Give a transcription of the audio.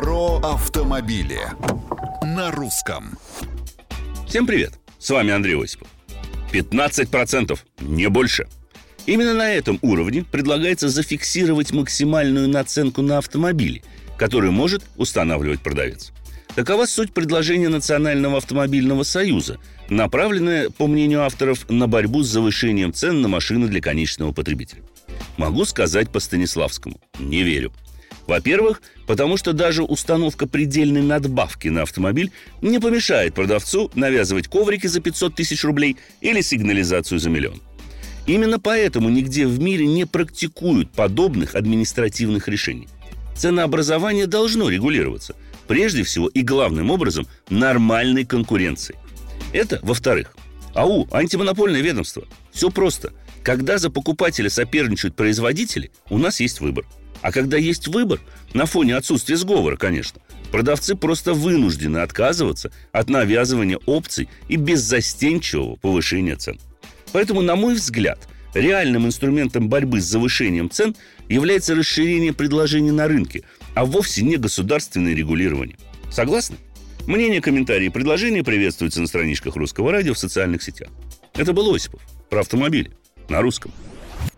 Про автомобили на русском. Всем привет! С вами Андрей Осипов. 15%, не больше. Именно на этом уровне предлагается зафиксировать максимальную наценку на автомобили, который может устанавливать продавец. Такова суть предложения Национального автомобильного союза, направленное, по мнению авторов, на борьбу с завышением цен на машины для конечного потребителя. Могу сказать по Станиславскому – не верю. Во-первых, потому что даже установка предельной надбавки на автомобиль не помешает продавцу навязывать коврики за 500 тысяч рублей или сигнализацию за миллион. Именно поэтому нигде в мире не практикуют подобных административных решений. Ценообразование должно регулироваться – Прежде всего и главным образом нормальной конкуренции. Это во-вторых. АУ – антимонопольное ведомство. Все просто. Когда за покупателя соперничают производители, у нас есть выбор. А когда есть выбор, на фоне отсутствия сговора, конечно, продавцы просто вынуждены отказываться от навязывания опций и беззастенчивого повышения цен. Поэтому, на мой взгляд, реальным инструментом борьбы с завышением цен является расширение предложений на рынке, а вовсе не государственное регулирование. Согласны? Мнения, комментарии и предложения приветствуются на страничках Русского радио в социальных сетях. Это был Осипов про автомобили на русском.